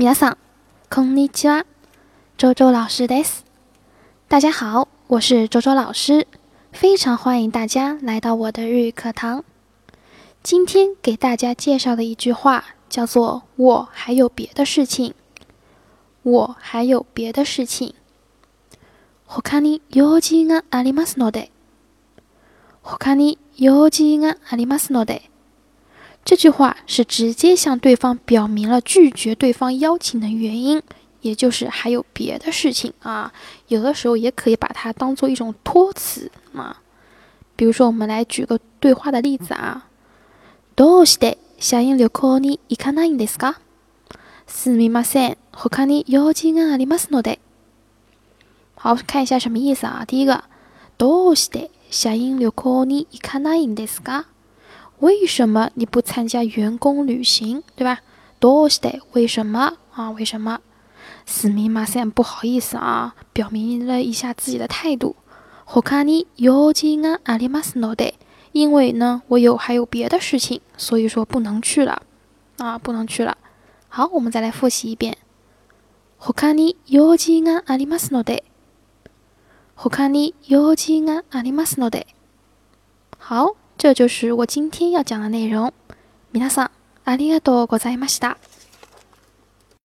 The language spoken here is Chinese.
皆さん、こんにちは。周周老师です。大家好，我是周周老师，非常欢迎大家来到我的日语课堂。今天给大家介绍的一句话叫做“我还有别的事情”。我还有别的事情。他に用事がありますので。他に用事がありますので。 这句话是直接向对方表明了拒绝对方邀请的原因，也就是还有别的事情啊。有的时候也可以把它当做一种托词啊。比如说，我们来举个对话的例子啊。どうして社員旅行に行かないんですか？すみません、他に用事がありますので。好，看一下什么意思啊？第一个，どうして社員旅行に行かないんですか？ 为什么你不参加员工旅行，对吧？どうして为什么啊？为什么？すみません，不好意思啊，表明了一下自己的态度。他に用事がありますので，因为呢，我有还有别的事情，所以说不能去了啊，不能去了。好，我们再来复习一遍。他に用事がありますので。他に用事がありますので。好。 这就是我今天要讲的内容。皆さん、ありがとうございました。